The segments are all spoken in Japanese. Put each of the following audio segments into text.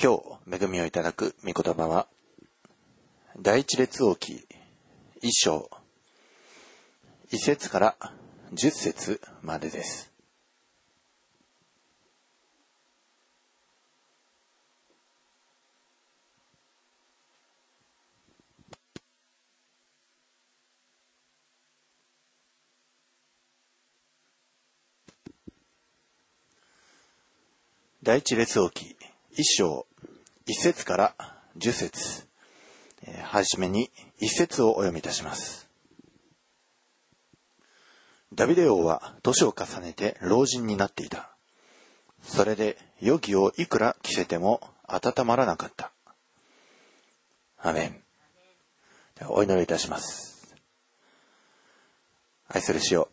今日恵みをいただく御言葉は、第一列王記一章、一節から十節までです。第一列王記一章一節から十節えーはじめに一節をお読みいたします。ダビデ王は年を重ねて老人になっていた。それで余儀をいくら着せても温まらなかった。アメン。お祈りいたします。愛する主よ、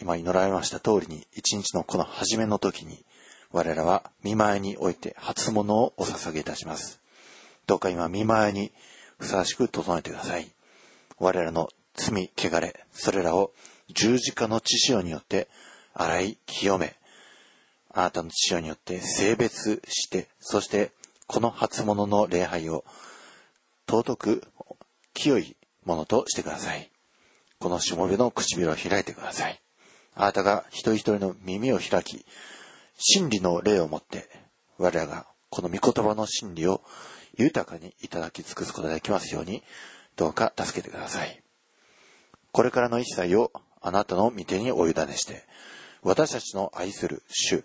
今祈られました通りに一日のこの初めの時に我らは見舞いにおいて初物をお捧げいたします。どうか今見舞いにふさわしく整えてください。我らの罪、汚れ、それらを十字架の血潮によって洗い清め、あなたの血潮によって性別して、そしてこの初物の礼拝を尊く清いものとしてください。このしもべの唇を開いてください。あなたが一人一人の耳を開き、真理の霊をもって、我らがこの御言葉の真理を豊かにいただき尽くすことができますように、どうか助けてください。これからの一切をあなたの御手にお委ねして、私たちの愛する主、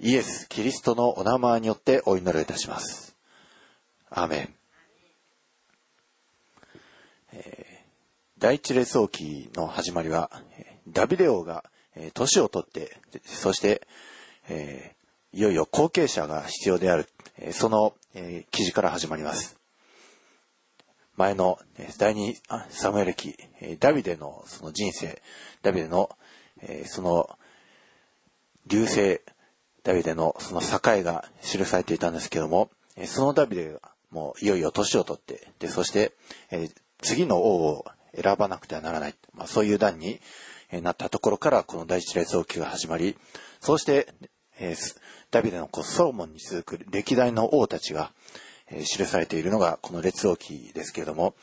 イエス・キリストのお名前によってお祈りいたします。アーメン。えー第一列王記の始まりは、ダビデ王がえ年を取って、そして、えーいよいよ後継者が必要である、えーその、えー記事から始まります。前の第二サムエル記、ダビデのその人生、ダビデの、えーその流星、ダビデのその境が記されていたんですけども、そのダビデがもういよいよ年を取って、で、そして、えー次の王を選ばなくてはならない。まあ、そういう段になったところから、この第一列王記が始まり、そうして、えーダビデの子ソロモンに続く歴代の王たちが、えー記されているのがこの列王記ですけれども、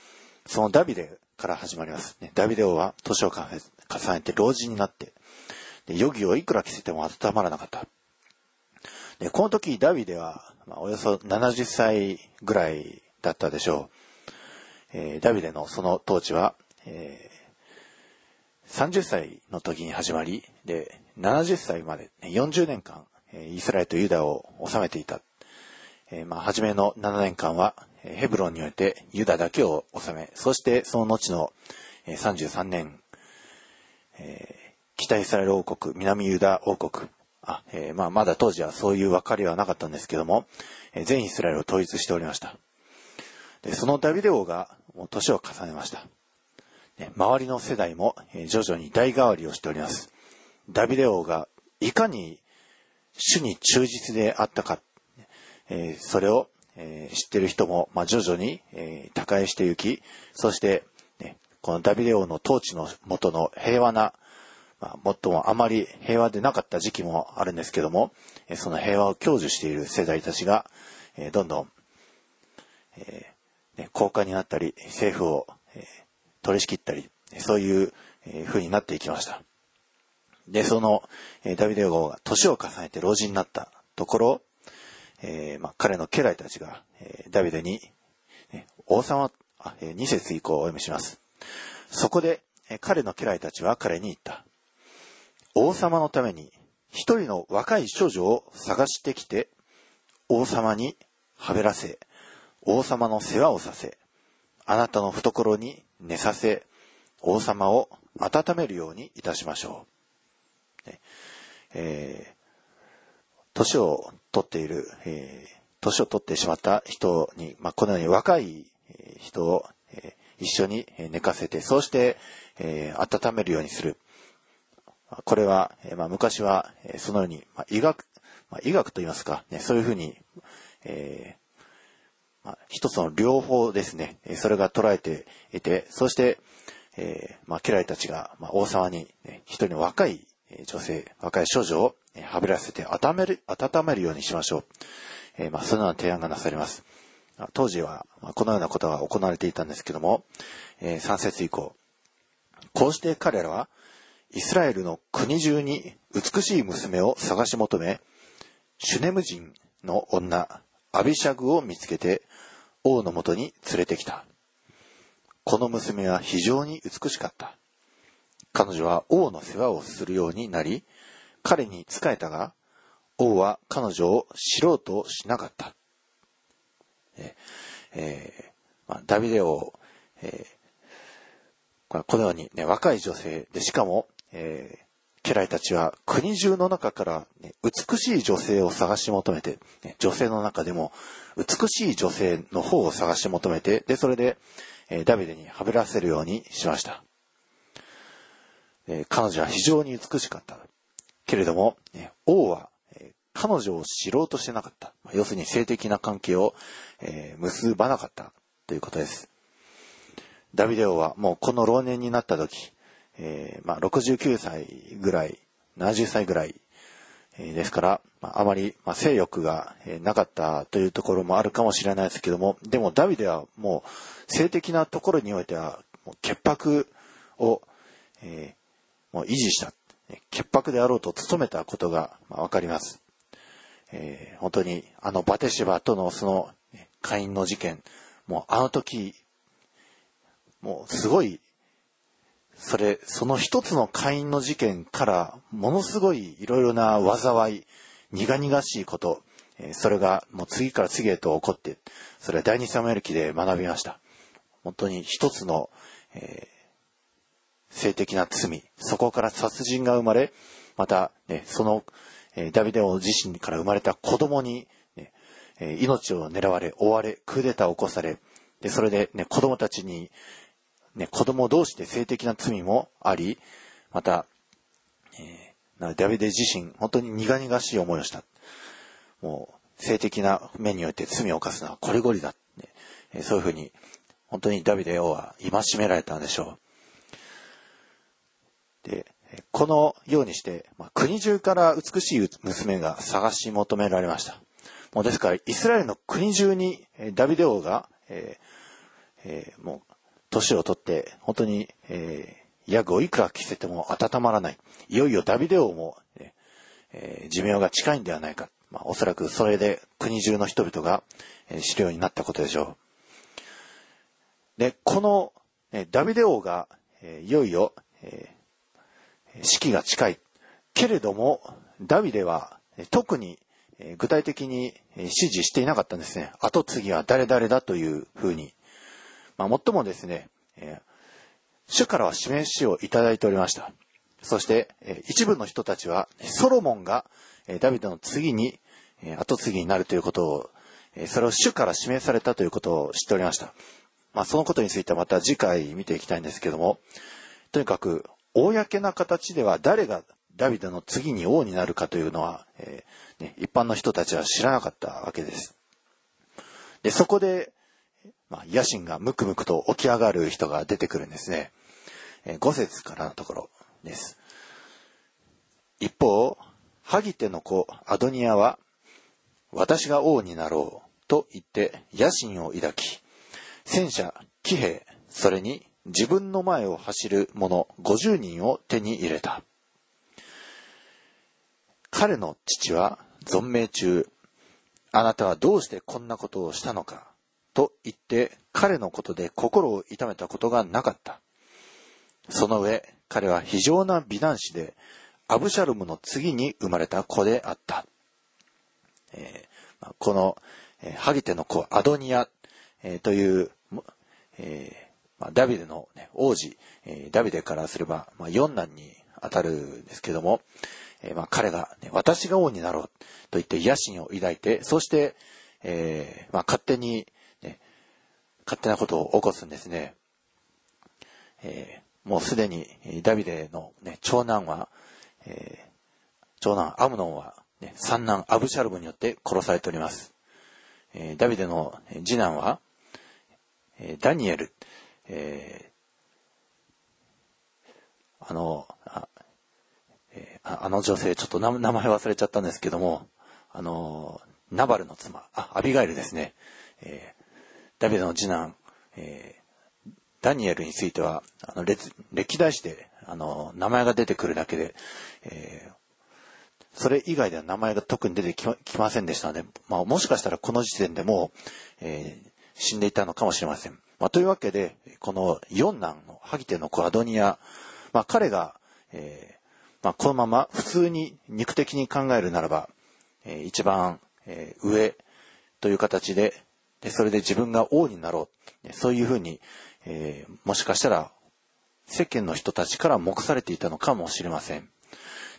そのダビデから始まります。ね、ダビデ王は年を重ね重ねて老人になって、で余儀をいくら着せても温まらなかった。で、この時ダビデは、まあ、およそ70歳ぐらいだったでしょう。えーダビデのその統治は、えー30歳の時に始まり、で、70歳まで、40年間、イスラエルとユダを治めていた。えーまあ、初めの7年間は、ヘブロンにおいてユダだけを治め、そしてその後の、33年、えー北イスラエル王国、南ユダ王国、あ、えーまあ、まだ当時はそういう分かりはなかったんですけども、全イスラエルを統一しておりました。で、そのダビデ王がもう年を重ねました。周りの世代も徐々に代替わりをしております。ダビデ王がいかに主に忠実であったか、えーそれを、えー知っている人も、まあ、徐々に、えー他界してゆき、そして、ね、このダビデ王の統治の下の平和な、まあ、最もあまり平和でなかった時期もあるんですけども、えその平和を享受している世代たちが、えどんどん、えね、高官になったり、政府を、え取り仕切ったり、そういう、えー風になっていきました。で、その、えーダビデ王が年を重ねて老人になったところ、えーまあ、彼の家来たちが、えーダビデに、ね王様、あ、えー2節以降をお読みします。そこで、えー彼の家来たちは彼に言った。王様のために一人の若い少女を探してきて、王様にはべらせ、王様の世話をさせ、あなたの懐に寝させ、王様を温めるようにいたしましょう。えー年を取っている、えー年を取ってしまった人に、まあ、このように若い人を、えー一緒に寝かせて、そうして、え温めるようにする。これは、えまあ、昔は、えそのように、まあ、医学、まあ、医学と言いますか、ね、そういうふうに、えまあ、一つの両方ですね、それが捉えていて、そして、えまあ、家来たちが、まあ、王様に、ね、一人の若い女性、若い少女をはべらせて温める、温めるようにしましょう。えー、まあ、そのような提案がなされます。当時は、このようなことが行われていたんですけども、えー、3節以降、こうして彼らは、イスラエルの国中に美しい娘を探し求め、シュネム人の女、アビシャグを見つけて、王のもとに連れてきた。この娘は非常に美しかった。彼女は王の世話をするようになり、彼に仕えたが、王は彼女を知ろうとしなかった。えー、まあ、ダビデ王、えー、このようにね、若い女性で、しかも、えー、家来たちは国中の中から、ね、美しい女性を探し求めて、ね、女性の中でも美しい女性の方を探し求めて、で、それで、えー、ダビデにはべらせるようにしました。え、彼女は非常に美しかった。けれども、王は、え、彼女を知ろうとしてなかった。ま、要するに性的な関係を、え、結ばなかったということです。ダビデ王はもうこの老年になった時、えー、まあ、69歳ぐらい、70歳ぐらい、えー、ですから、まあ、あまり、まあ、性欲が、えなかったというところもあるかもしれないですけども、でもダビデはもう性的なところにおいては、もう潔白を、えー、もう維持した。潔白であろうと努めたことがわかります。えー、本当にあのバテシバとのその会員の事件、もうあの時、もうすごいそれ、その一つの会員の事件から、ものすごいいろいろな災い、苦々しいこと、それがもう次から次へと起こって、それは第二サムエル記で学びました。本当に一つの、え、性的な罪、そこから殺人が生まれ、また、ね、その、ダビデ王自身から生まれた子供に、ね、命を狙われ、追われ、クーデターを起こされ、で、それでね、子供たちに、ね、子供同士で性的な罪もあり、また、えー、ダビデ自身、本当に苦々しい思いをした。もう、性的な面において罪を犯すのはこれごりだ。ね、そういうふうに、本当にダビデ王は戒められたんでしょう。で、このようにして、まあ、国中から美しい娘が探し求められました。もうですから、イスラエルの国中にダビデ王が、えーえー、もう年をとって、本当に、えー、ヤグをいくら着せても温まらない。いよいよダビデ王も、えー、寿命が近いんではないか。まあ、おそらくそれで国中の人々が、えー、知るようになったことでしょう。で、この、えダビデ王が、えいよいよ、え死期が近い。けれども、ダビデは、特に、え具体的に指示していなかったんですね。後継ぎは誰々だというふうに。まあ、もっともですね、えー、主からは示しをいただいておりました。そして、えー、一部の人たちは、ソロモンが、えー、ダビデの次に、えー、後継ぎになるということを、えー、それを主から示されたということを知っておりました。まあ、そのことについてはまた次回見ていきたいんですけども、とにかく、公な形では誰がダビデの次に王になるかというのは、えーね、一般の人たちは知らなかったわけです。で、そこで、まあ、野心がムクムクと起き上がる人が出てくるんですね。え5節からのところです。一方、ハギテの子アドニアは、私が王になろうと言って野心を抱き、戦車、騎兵、それに自分の前を走る者50人を手に入れた。彼の父は存命中、あなたはどうしてこんなことをしたのかと言って彼のことで心を痛めたことがなかった。その上、彼は非常な美男子で、アブシャルムの次に生まれた子であった。えー、この、ハギテの子、アドニア、えー、という、えまあ、ダビデの、ね、王子、えダビデからすれば、まあ、四男に当たるんですけども、えまあ、彼が、ね、私が王になろうと言って野心を抱いて、そして、えまあ、勝手に、ね勝手なことを起こすんですね。えー、もうすでにダビデの、ね、長男は、えー、長男アムノンは、ね、三男アブシャルムによって殺されております。えー、ダビデの次男は、えダニエル、えあの、あ,、えあの女性、ちょっと名前忘れちゃったんですけども、あの、ナバルの妻、あ、アビガイルですね。えー、ダビデの次男、えー、ダニエルについては、あの、歴歴代史で、あの、名前が出てくるだけで、えー、それ以外では名前が特に出てきませんでしたので、まあ、もしかしたらこの時点でもう、えー、死んでいたのかもしれません。まあ、というわけで、この四男のハギテの子アドニア、まあ、彼が、えー、まあ、このまま普通に肉的に考えるならば、えー、一番、えー、上という形でで、それで自分が王になろう。そういうふうに、えー、もしかしたら世間の人たちから目されていたのかもしれません。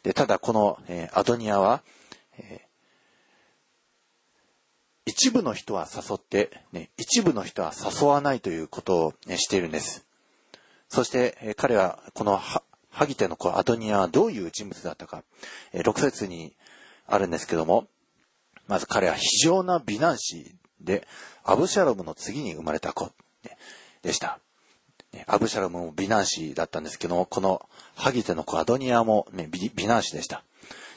で、ただこの、えー、アドニアは、え、一部の人は誘って、ね、一部の人は誘わないということを、ね、しているんです。そして、え、彼はこのハギテの子アドニアはどういう人物だったか、え、6節にあるんですけども、まず彼は非常な美男子で、アブシャロムの次に生まれた子でした。アブシャロムも美男子だったんですけども、このハギテの子アドニアも、ね、美美男子でした。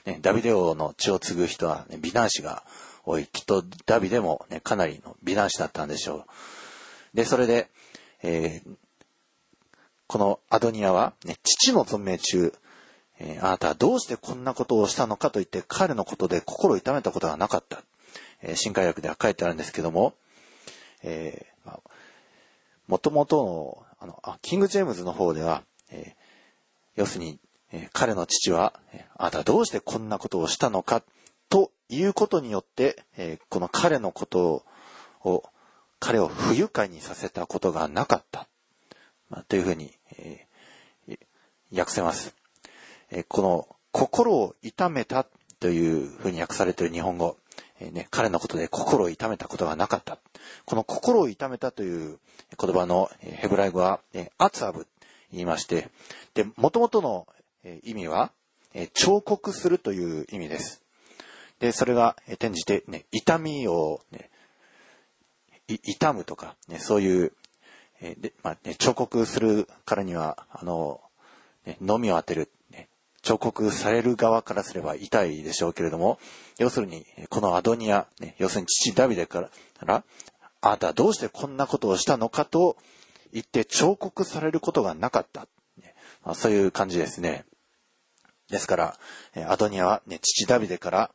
ね、ダビデ王の血を継ぐ人は、ね、美男子が多い。きっとダビデも、ね、かなりの美男子だったんでしょう。で、それで、えー、このアドニアは、ね、父の存命中、えー、あなたはどうしてこんなことをしたのかと言って彼のことで心を痛めたことがなかった。えー、新海訳では書いてあるんですけども、えー、まあ、もともとの、あの、あ、キング・ジェームズの方では、えー、要するに、えー、彼の父は、あなたどうしてこんなことをしたのか、ということによって、えー、この彼のことを、彼を不愉快にさせたことがなかった。まあ、というふうに、えー、訳せます。えー、この、心を痛めたというふうに訳されている日本語。えね、彼のことで心を痛めたことがなかった。この心を痛めたという言葉のヘブライ語は、えアツアブ言いまして、で、元々の意味は、え彫刻するという意味です。で、それがえ転じて、ね、痛みを、ね、痛むとか、ね、そういう、えでまあね、彫刻するからには、あの、ね、のみを当てる、ね彫刻される側からすれば痛いでしょうけれども、要するに、このアドニア、ね、要するに父ダビデから、あなたはどうしてこんなことをしたのかと言って彫刻されることがなかった。ねまあ、そういう感じですね。ですから、アドニアは、ね、父ダビデから、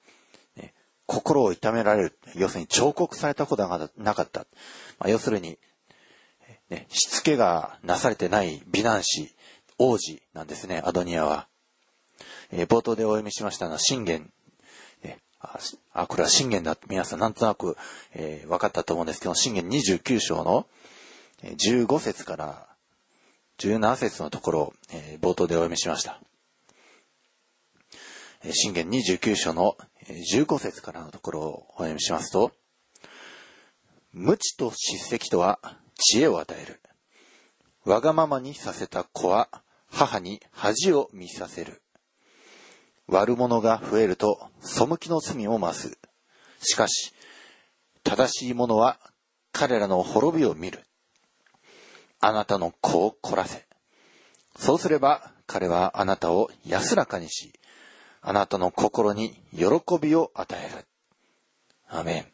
心を痛められる。要するに彫刻されたことがなかった。まあ、要するに、ね、しつけがなされてない美男子、王子なんですね、アドニアは。えー、冒頭でお読みしましたのは、信玄。え、あ、これは信玄だ。皆さんなんとなく、えー、分かったと思うんですけど、信玄29章の15節から17節のところを、えー、冒頭でお読みしました。信玄29章の15節からのところをお読みしますと、無知と叱責とは知恵を与える。わがままにさせた子は母に恥を見させる。悪者が増えると背きの罪も増す。しかし、正しい者は彼らの滅びを見る。あなたの子を凝らせ。そうすれば彼はあなたを安らかにし、あなたの心に喜びを与える。アメン。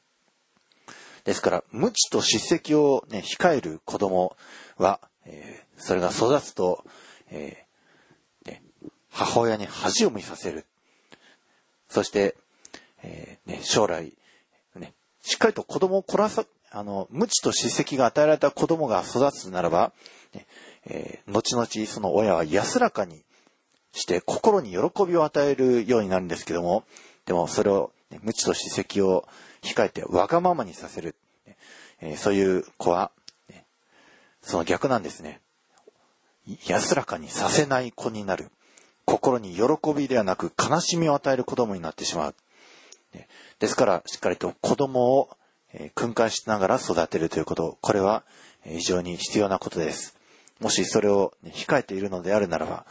ですから、無知と叱責を、ね、控える子供は、えー、それが育つと、えーね、母親に恥を見させる。そして、えー、ね、将来、ね、しっかりと子供を凝らさ、あの、無知と叱責が与えられた子供が育つならば、ねえー、後々その親は安らかにして心に喜びを与えるようになるんですけども、でもそれを、無知と叱責を控えてわがままにさせる、えー、そういう子は、ね、その逆なんですね。安らかにさせない子になる。心に喜びではなく悲しみを与える子供になってしまう。ですから、しっかりと子供を訓戒しながら育てるということ、これは非常に必要なことです。もしそれを控えているのであるならば、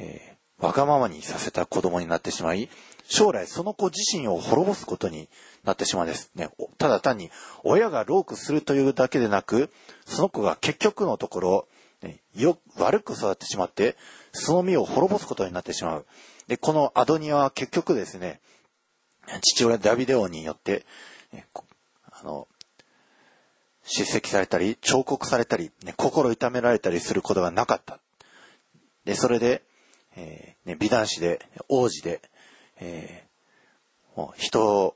えー、わがままにさせた子供になってしまい、将来その子自身を滅ぼすことになってしまうんです。ね、ただ単に親がロークするというだけでなく、その子が結局のところ、ね、よ、悪く育ってしまって、その身を滅ぼすことになってしまう。で、このアドニアは結局ですね、父親ダビデ王によって、ね、あの、叱責されたり、彫刻されたり、ね、心痛められたりすることがなかった。で、それで、えー、ね、美男子で、王子で、えー、もう人を、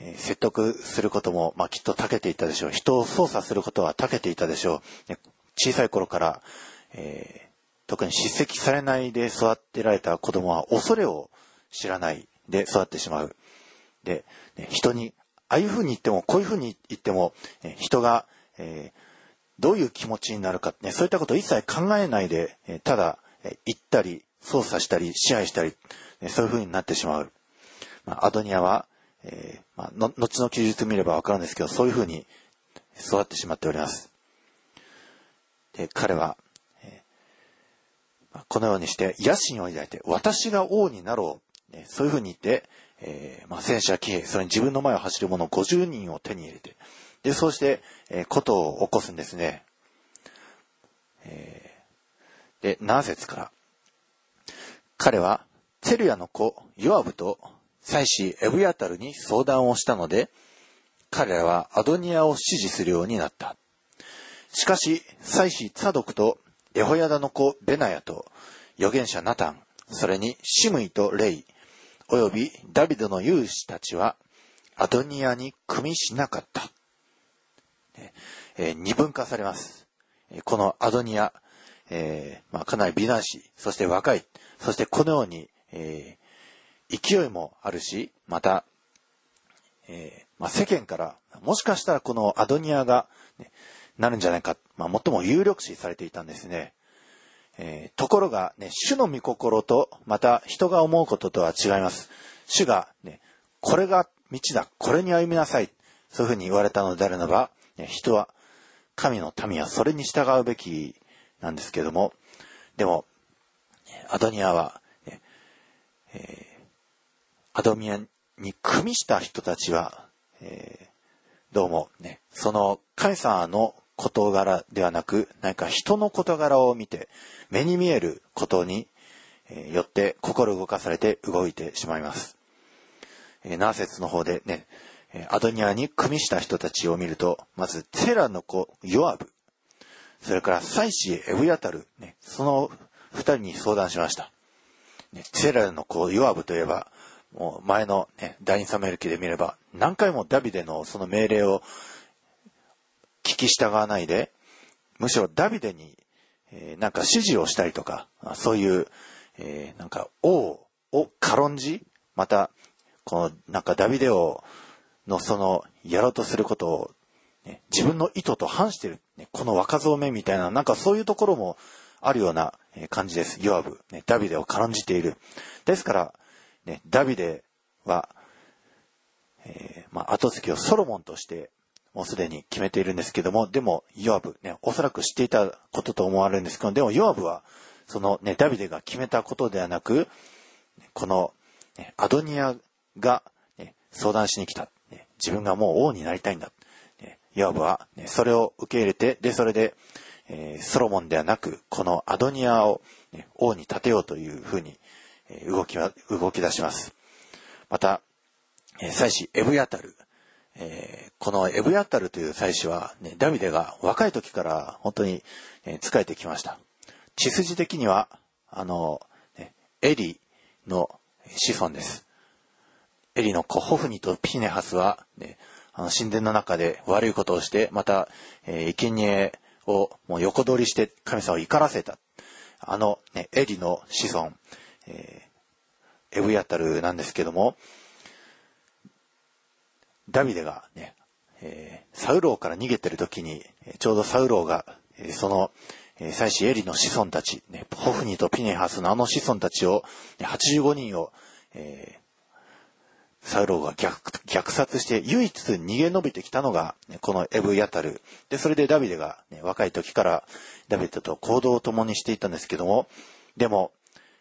えー、説得することも、まあ、きっと長けていたでしょう。人を操作することは長けていたでしょう。ね、小さい頃から、えー、特に叱責されないで育てられた子供は恐れを知らないで育ってしまう。で、ね、人に、ああいうふうに言っても、こういうふうに言っても、え人が、えー、どういう気持ちになるか、ね、そういったことを一切考えないで、えただ、え言ったり、操作したり、支配したり、そういうふうになってしまう。まあ、アドニアは、えー、まあ、の、後の記述見ればわかるんですけど、そういうふうに育ってしまっております。で、彼は、えー、このようにして野心を抱いて、私が王になろう。ね、そういうふうに言って、えー、まあ、戦車騎兵、それに自分の前を走る者50人を手に入れて、で、そうして、えー、ことを起こすんですね。えー、で、7節から。彼は、テルヤの子、ヨアブと、祭司エブヤタルに相談をしたので、彼らはアドニアを支持するようになった。しかし、祭司ツァドクとエホヤダの子ベナヤと預言者ナタン、それにシムイとレイ、およびダビドの勇士たちはアドニアに組みしなかった。えー、二分化されます。このアドニア、えー、まあ、かなり美男子、そして若い、そしてこのように、えー、勢いもあるし、また、えまあ、世間から、もしかしたらこのアドニアが、ね、なるんじゃないか、まあ、最も有力視されていたんですね。えー、ところが、ね、主の御心と、また人が思うこととは違います。主が、ね、これが道だ、これに歩みなさい、そういうふうに言われたのであるならば、ね、人は、神の民はそれに従うべきなんですけども、でも、アドニアは、えー、アドニアに組みした人たちは、えー、どうもね、その神様の事柄ではなく、何か人の事柄を見て、目に見えることにえよって心動かされて動いてしまいます。えナーセツの方でね、アドニアに組みした人たちを見ると、まず、セラの子、ヨアブ、それから、サイシエブヤタル、ね、その二人に相談しました。ね、セラの子、ヨアブといえば、もう前のね、第二サメル記で見れば、何回もダビデのその命令を聞き従わないで、むしろダビデに、えー、なんか指示をしたりとか、そういう、えー、なんか王を軽んじ、また、このなんかダビデ王のそのやろうとすることを、ね、自分の意図と反してる、ね、この若造めみたいな、なんかそういうところもあるような感じです。ヨアブ、ね、ダビデを軽んじている。ですから、ね、ダビデは、えー、まあ、後継ぎをソロモンとしてもうすでに決めているんですけども、でも、ヨアブ、ね、おそらく知っていたことと思われるんですけど、でも、ヨアブは、そのね、ダビデが決めたことではなく、この、ね、アドニアが、ね、相談しに来た。ね、自分がもう王になりたいんだ。ね、ヨアブは、ね、それを受け入れて、で、それで、えー、ソロモンではなく、このアドニアを、ね、王に立てようというふうに、えー、動きは、動き出します。また、えー、祭司エブヤタル、えー、このエブヤタルという祭司は、ね、ダビデが若い時から本当に、えー、仕えてきました。血筋的には、あの、ね、エリの子孫です。エリの子ホフニとピネハスは、ね、あの神殿の中で悪いことをして、また、えー、生贄をもう横取りして神様を怒らせた。あの、ね、エリの子孫、えー、エブヤタルなんですけども、ダビデがね、えー、サウローから逃げてる時に、ちょうどサウローが、えー、その、えー、祭司エリの子孫たち、ね、ホフニとピネハスのあの子孫たちを、85人を、えー、サウローが虐虐殺して唯一逃げ延びてきたのが、ね、このエブ・ヤタル。で、それでダビデが、ね、若い時からダビデと行動を共にしていたんですけども、でも、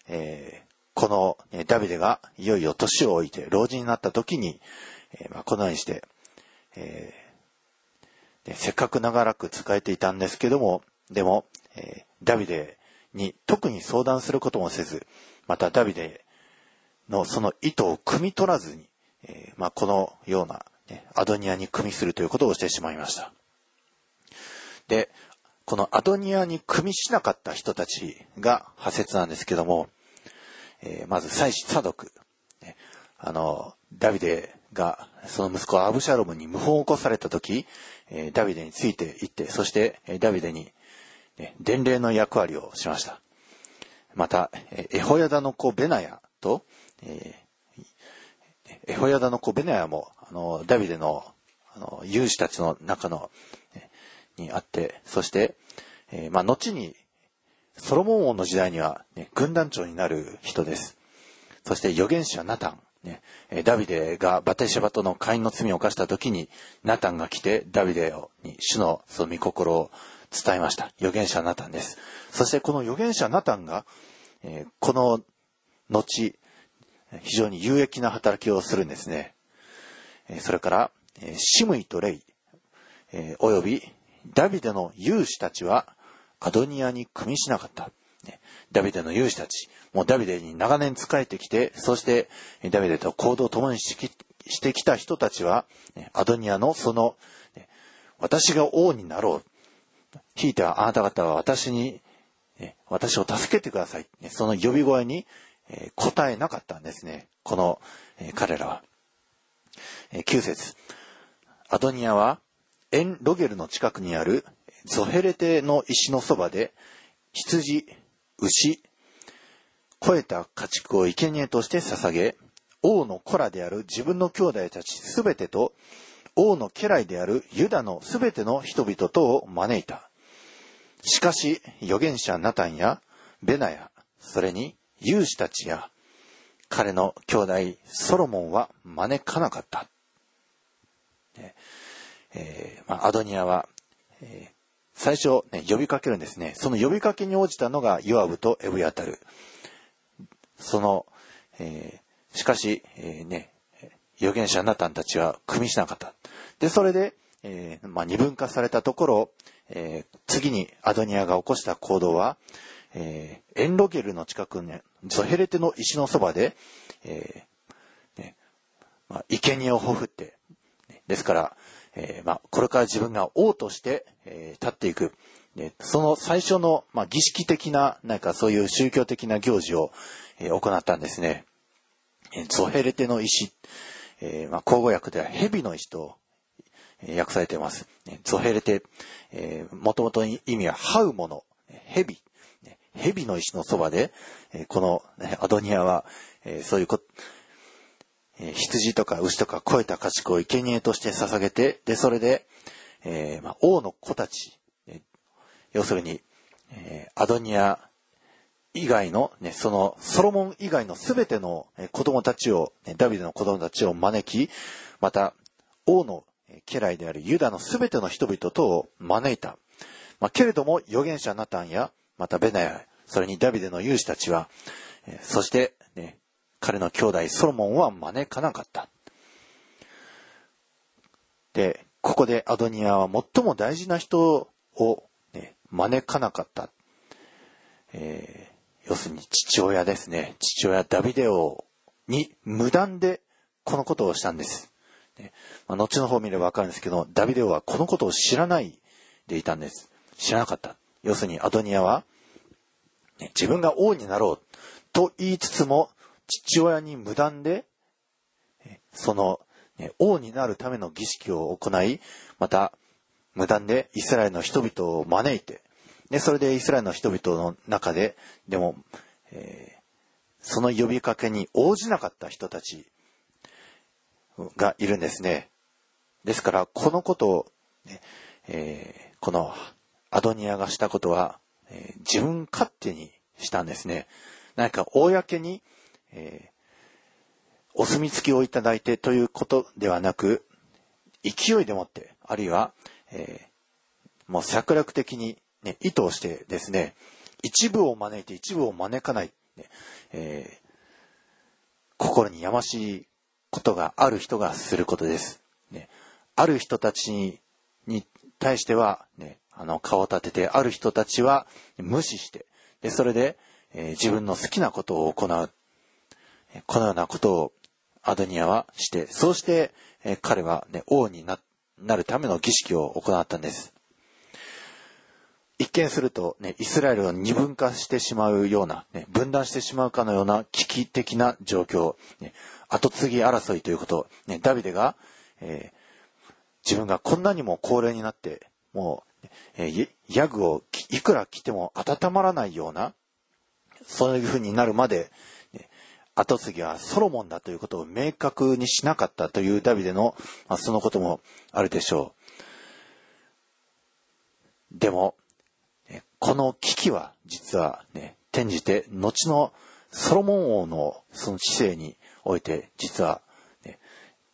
えー、この、ね、ダビデがいよいよ年を置いて老人になった時に、えー、まあ、このようにして、えー、でせっかく長らく使えていたんですけども、でも、え、ダビデに特に相談することもせず、またダビデのその意図を汲み取らずに、えー、まあ、このような、ね、アドニアに組みするということをしてしまいました。で、このアドニアに組みしなかった人たちが派説なんですけども、えー、まず祭司サドク、ね、あの、ダビデがその息子アブシャロムに謀反を起こされた時、えー、ダビデについて行って、そして、えー、ダビデに、ね、伝令の役割をしました。また、エホヤダの子ベナヤと、え、エホヤダの子ベナヤも、あの、ダビデの、あの、勇士たちの中の、にあって、そして、えー、まあ、後に、ソロモン王の時代には、ね、軍団長になる人です。そして預言者ナタン。ね、ダビデがバテシェバとの会員の罪を犯した時に、ナタンが来てダビデに主のその御心を伝えました。預言者ナタンです。そしてこの預言者ナタンが、えー、この後、非常に有益な働きをするんですね。それから、シムイとレイ、およびダビデの勇士たちはアドニアに組みしなかった。ダビデの勇士たち、もうダビデに長年仕えてきて、そしてダビデと行動を共にしてきた人たちは、アドニアのその、私が王になろう。ひいてはあなた方は私に、私を助けてください。その呼び声にえ答えなかったんですね。このえ彼らは。え9節アドニアはエン・ロゲルの近くにあるゾヘレテの石のそばで羊、牛、肥えた家畜を生贄として捧げ、王の子らである自分の兄弟たちすべてと、王の家来であるユダのすべての人々とを招いた。しかし、預言者ナタンやベナや、それに勇士たちや、彼の兄弟ソロモンは招かなかった。えー、まあ、アドニアは、えー、最初、ね、呼びかけるんですね。その呼びかけに応じたのがヨアブとエブヤタル。その、えー、しかし、えー、ね、預言者ナタンたちは組みしなかった。で、それで、えー、まあ、二分化されたところ、えー、次にアドニアが起こした行動は、えー、エンロゲルの近くに、ゾヘレテの石のそばで、えーねまあ、生贄をほふって、ですから、えー、まあ、これから自分が王として、えー、立っていく。でその最初の、まあ、儀式的な、なんかそういう宗教的な行事を、えー、行ったんですね。えゾヘレテの石。えー、まあ、口語訳では蛇の石と、え、訳されています。ゾヘレテ、もともと意味は這うもの、蛇。蛇の石のそばで、え、この、アドニアは、え、そういうこえ、羊とか牛とか肥えた家畜を生贄として捧げて、で、それで、え、まあ、王の子たち、え要するに、え、アドニア以外の、ね、そのソロモン以外のすべての子供たちを、ね、ダビデの子供たちを招き、また、王の家来であるユダのすべての人々とを招いた。まあ、けれども、預言者ナタンや、またベナヤ、それにダビデの勇士たちは、そして、ね、彼の兄弟ソロモンは招かなかった。で、ここでアドニアは最も大事な人を、ね、招かなかった。えー、要するに父親ですね。父親ダビデ王に無断でこのことをしたんです。ねまあ、後の方見ればわかるんですけど、ダビデ王はこのことを知らないでいたんです。知らなかった。要するにアドニアは、ね、自分が王になろうと言いつつも、父親に無断で、その、王になるための儀式を行い、また、無断でイスラエルの人々を招いて、で、それでイスラエルの人々の中で、でも、えー、その呼びかけに応じなかった人たちがいるんですね。ですから、このことを、ね、えー、このアドニアがしたことは、えー、自分勝手にしたんですね。何か公にえー、お墨付きをいただいてということではなく、勢いでもって、あるいは、えー、もう策略的に、ね、意図をしてですね、一部を招いて一部を招かない、ねえー、心にやましいことがある人がすることです。ね、ある人たちに対しては、ね、あの顔を立てて、ある人たちは無視して、でそれで、えー、自分の好きなことを行う。このようなことをアドニアはして、そうして、え彼は、ね、王になるための儀式を行ったんです。一見すると、ね、イスラエルを二分化してしまうような、ね、分断してしまうかのような危機的な状況、ね、後継ぎ争いということ、ね、ダビデが、えー、自分がこんなにも高齢になって、もう、えー、ヤグをいくら着ても温まらないような、そういう風になるまで、後継ぎはソロモンだということを明確にしなかったというダビデの、まあ、そのこともあるでしょう。でも、この危機は実はね、転じて後のソロモン王のその知性において実は、ね、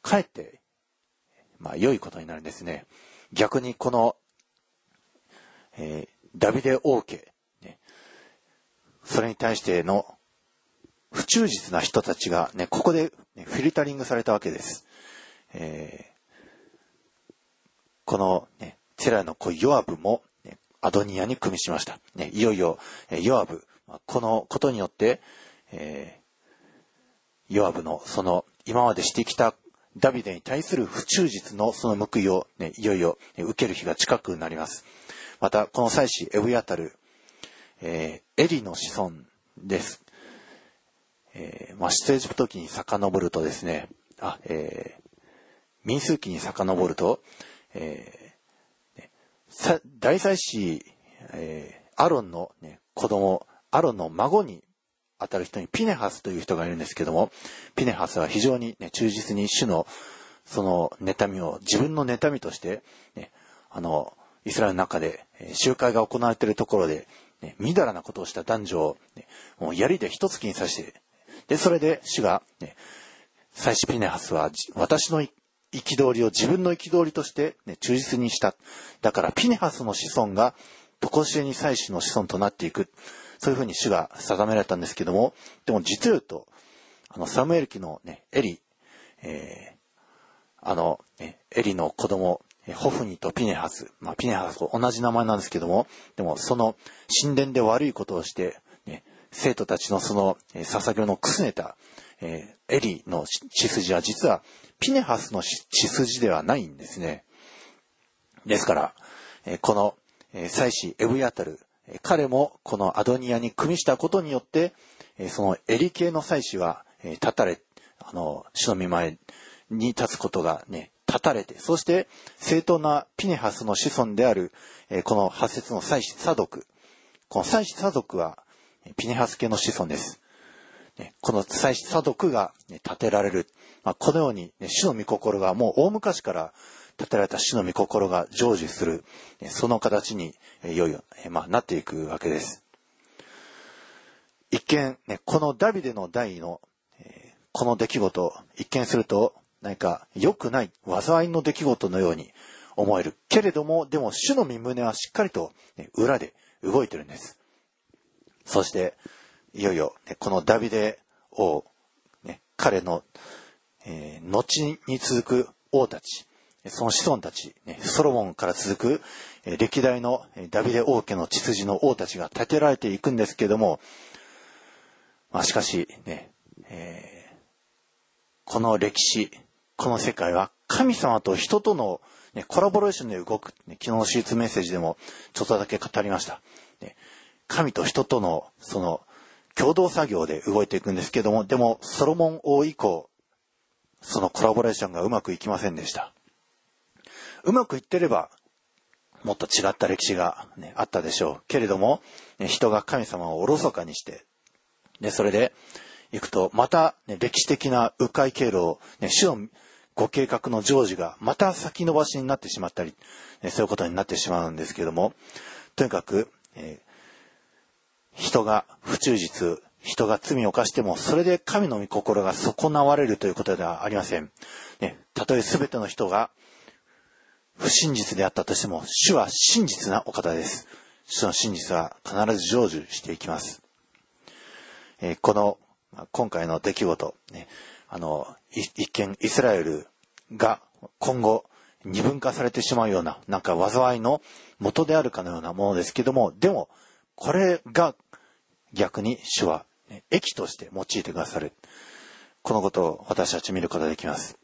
かえって、まあ良いことになるんですね。逆にこの、えー、ダビデ王家、ね、それに対しての不忠実な人たちがね、ここで、ね、フィルタリングされたわけです。えー、このね、テラの子ヨアブも、ね、アドニアに組みしました。ね、いよいよ、えヨアブ、このことによって、えー、ヨアブのその今までしてきたダビデに対する不忠実のその報いを、ね、いよいよ、ね、受ける日が近くなります。また、この祭司エブヤタル、えー、エリの子孫です。えー、まあ、出エジプト記に遡るとですね、あ、えー、民数記に遡ると、えー、大祭司、えー、アロンの、ね、子供、アロンの孫に当たる人にピネハスという人がいるんですけども、ピネハスは非常に、ね、忠実に主のその妬みを自分の妬みとして、ね、あの、イスラエルの中で集会が行われているところで、ね、みだらなことをした男女を、ね、もう槍で一突きに刺して、で、それで主が、ね、祭司ピネハスは私の憤りを自分の憤りとして、ね、忠実にした。だからピネハスの子孫が、常しえに祭司の子孫となっていく。そういうふうに主が定められたんですけども、でも実を言うと、あの、サムエル記のね、エリ、えー、あの、ね、エリの子供、ホフニとピネハス、まあ、ピネハスと同じ名前なんですけども、でもその神殿で悪いことをして、ね生徒たちのその、えー、捧げのくすねた、えー、エリの血筋は実はピネハスの血筋ではないんですね。ですから、えー、この、えー、祭司エブヤタル、え、彼もこのアドニアに組みしたことによって、えー、そのエリ系の祭司は、えー、立たれ、あの、主の見前に立つことがね、立たれて、そして正当なピネハスの子孫である、え、この発節の祭司サドク。この祭司サドクは、ピネハス家の子孫です。この祭司サドクが建てられる。まあ、このように、ね、主の御心がもう大昔から建てられた主の御心が成就する、その形にいよいよ、まあ、なっていくわけです。一見、ね、このダビデの代の、この出来事、一見すると、何か良くない災いの出来事のように思える。けれども、でも主の身胸はしっかりと、ね、裏で動いてるんです。そして、いよいよ、ね、このダビデ王、ね、彼の、えー、後に続く王たち、その子孫たち、ね、ソロモンから続く、えー、歴代のダビデ王家の血筋の王たちが建てられていくんですけども、まあ、しかしね、えー、この歴史、この世界は神様と人との、ね、コラボレーションで動く、ね、昨日の手術メッセージでもちょっとだけ語りました。ね、神と人とのその共同作業で動いていくんですけども、でもソロモン王以降、そのコラボレーションがうまくいきませんでした。うまくいってれば、もっと違った歴史が、ね、あったでしょう。けれども、ね、人が神様をおろそかにして、で、それで行くと、また、ね、歴史的な迂回経路を、ね、主のご計画の成就がまた先延ばしになってしまったり、ね、そういうことになってしまうんですけども、とにかく、えー人が不忠実、人が罪を犯しても、それで神の御心が損なわれるということではありません。ね、たとえ全ての人が不真実であったとしても、主は真実なお方です。主の真実は必ず成就していきます。えー、この、今回の出来事、ね、あの、一見イスラエルが今後二分化されてしまうような、なんか災いの元であるかのようなものですけども、でも、これが逆に主は、ね、益として用いてくださる。このことを私たち見ることができます。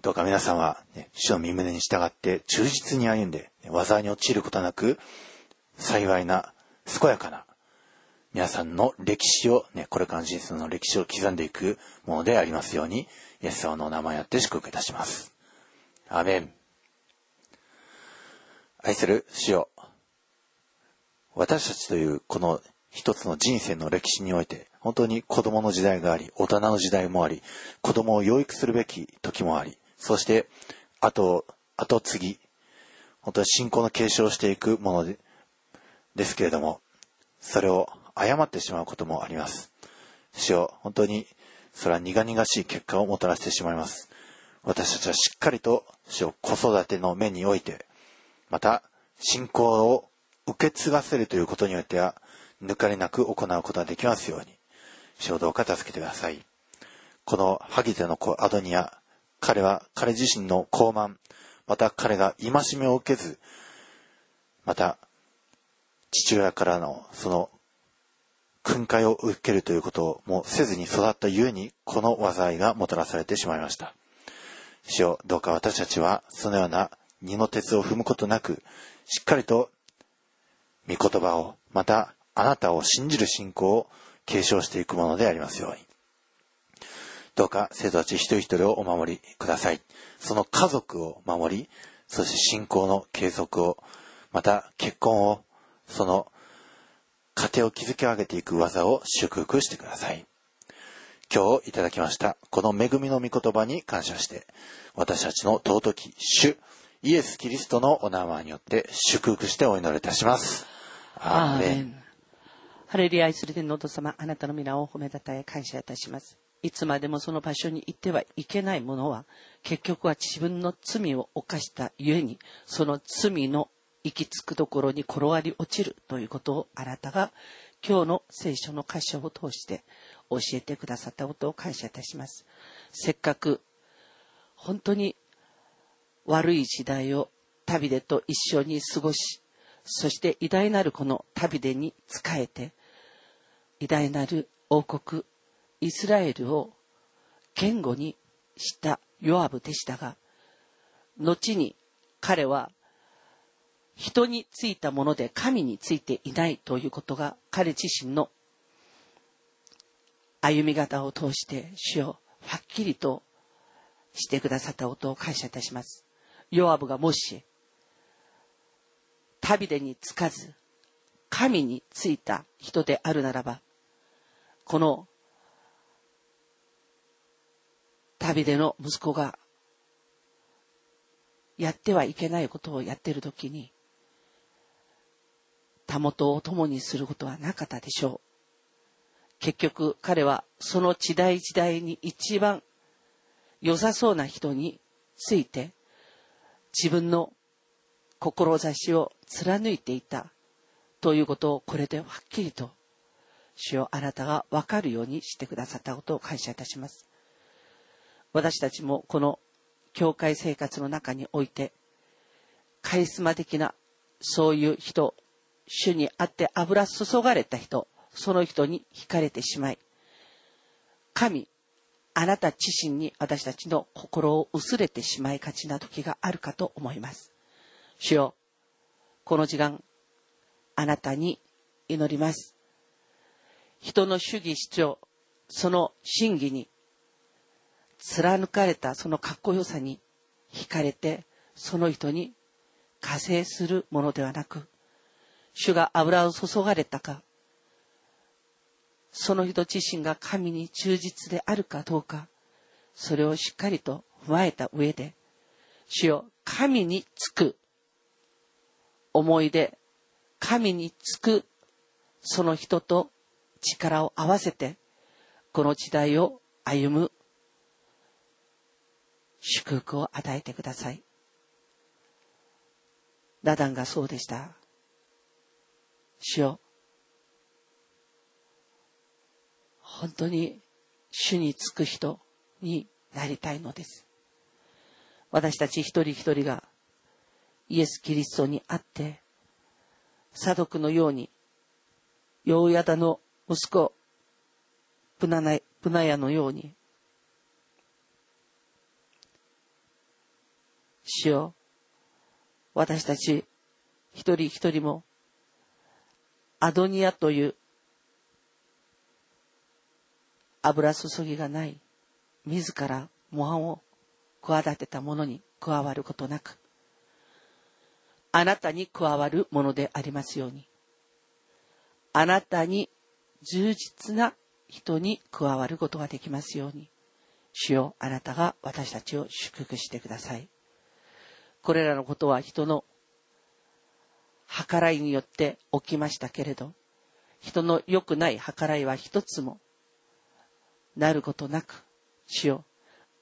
どうか皆さんは、ね、主の身胸に従って忠実に歩んで、災いに陥ることなく、幸いな、健やかな、皆さんの歴史を、ね、これからの人生の歴史を刻んでいくものでありますように、イエス様の名前をやって祝福いたします。アメン。愛する主よ。私たちというこの一つの人生の歴史において、本当に子供の時代があり、大人の時代もあり、子供を養育するべき時もあり、そして、後、後継ぎ、本当に信仰の継承をしていくものでですけれども、それを誤ってしまうこともあります。主よ、本当に、それは苦々しい結果をもたらしてしまいます。私たちはしっかりと、子育ての目において、また、信仰を受け継がせるということにおいては、抜かりなく行うことができますように、主をどうか助けてください。このハギテの子アドニア、彼は彼自身の傲慢、また彼が戒めを受けず、また父親からのその訓戒を受けるということをもせずに育ったゆえにこの災いがもたらされてしまいました。主よ、どうか私たちはそのような二の鉄を踏むことなく、しっかりと御言葉を、またあなたを信じる信仰を継承していくものでありますように。どうか生徒たち一人一人をお守りください。その家族を守り、そして信仰の継続を、また結婚を、その家庭を築き上げていく技を祝福してください。今日いただきました、この恵みの御言葉に感謝して、私たちの尊き主、イエス・キリストのお名前によって祝福してお祈りいたします。アーメン。ハレリア愛する天のお父様、あなたの皆を褒めたたえ感謝いたします。いつまでもその場所に行ってはいけないものは、結局は自分の罪を犯したゆえに、その罪の行き着くところに転がり落ちるということをあなたが今日の聖書の箇所を通して教えてくださったことを感謝いたします。せっかく本当に悪い時代を旅でと一緒に過ごし、そして偉大なるこの旅でに仕えて、偉大なる王国、イスラエルを言語にしたヨアブでしたが、後に彼は人についたもので神についていないということが彼自身の歩み方を通して主をはっきりとしてくださったことを感謝いたします。ヨアブがもし旅でにつかず、神についた人であるならば、この旅での息子がやってはいけないことをやっているときに、たもとを共にすることはなかったでしょう。結局彼はその時代時代に一番良さそうな人について自分の志を貫いていたということをこれではっきりと主よあなたが分かるようにしてくださったことを感謝いたします。私たちもこの教会生活の中においてカリスマ的なそういう人主にあって油注がれた人その人に惹かれてしまい神あなた自身に私たちの心を薄れてしまいがちな時があるかと思います。主よこの時間あなたに祈ります。人の主義主張その真偽に貫かれたそのかっこよさに惹かれてその人に加勢するものではなく主が油を注がれたかその人自身が神に忠実であるかどうかそれをしっかりと踏まえた上で主よ神につく思い出神につくその人と力を合わせてこの時代を歩む祝福を与えてください。ダダンがそうでした。主よ。本当に主につく人になりたいのです。私たち一人一人がイエス・キリストにあって、査読のように、ヨーヤダの息子、プナナイ、ナヤのように、主よ、私たち一人一人もアドニアという油注ぎがない自ら模範を企てた者に加わることなくあなたに加わるものでありますように。あなたに充実な人に加わることができますように。主よあなたが私たちを祝福してください。これらのことは人の計らいによって起きましたけれど、人の良くない計らいは一つもなることなく、主よ、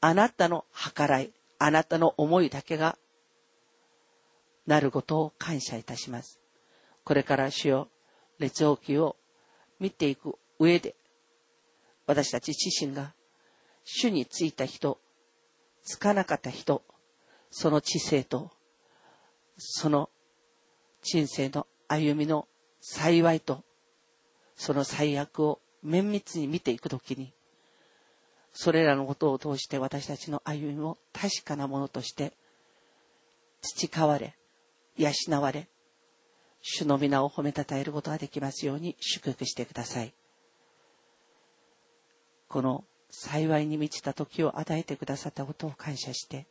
あなたの計らい、あなたの思いだけがなることを感謝いたします。これから主よ、列王記を見ていく上で、私たち自身が主についた人、つかなかった人、その知性と、その人生の歩みの幸いと、その最悪を綿密に見ていくときに、それらのことを通して私たちの歩みも確かなものとして培われ、養われ、主の皆を褒めたたえることができますように祝福してください。この幸いに満ちた時を与えてくださったことを感謝して、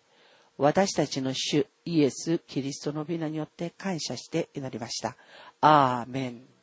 私たちの主イエス・キリストの皆によって感謝して祈りました。アーメン。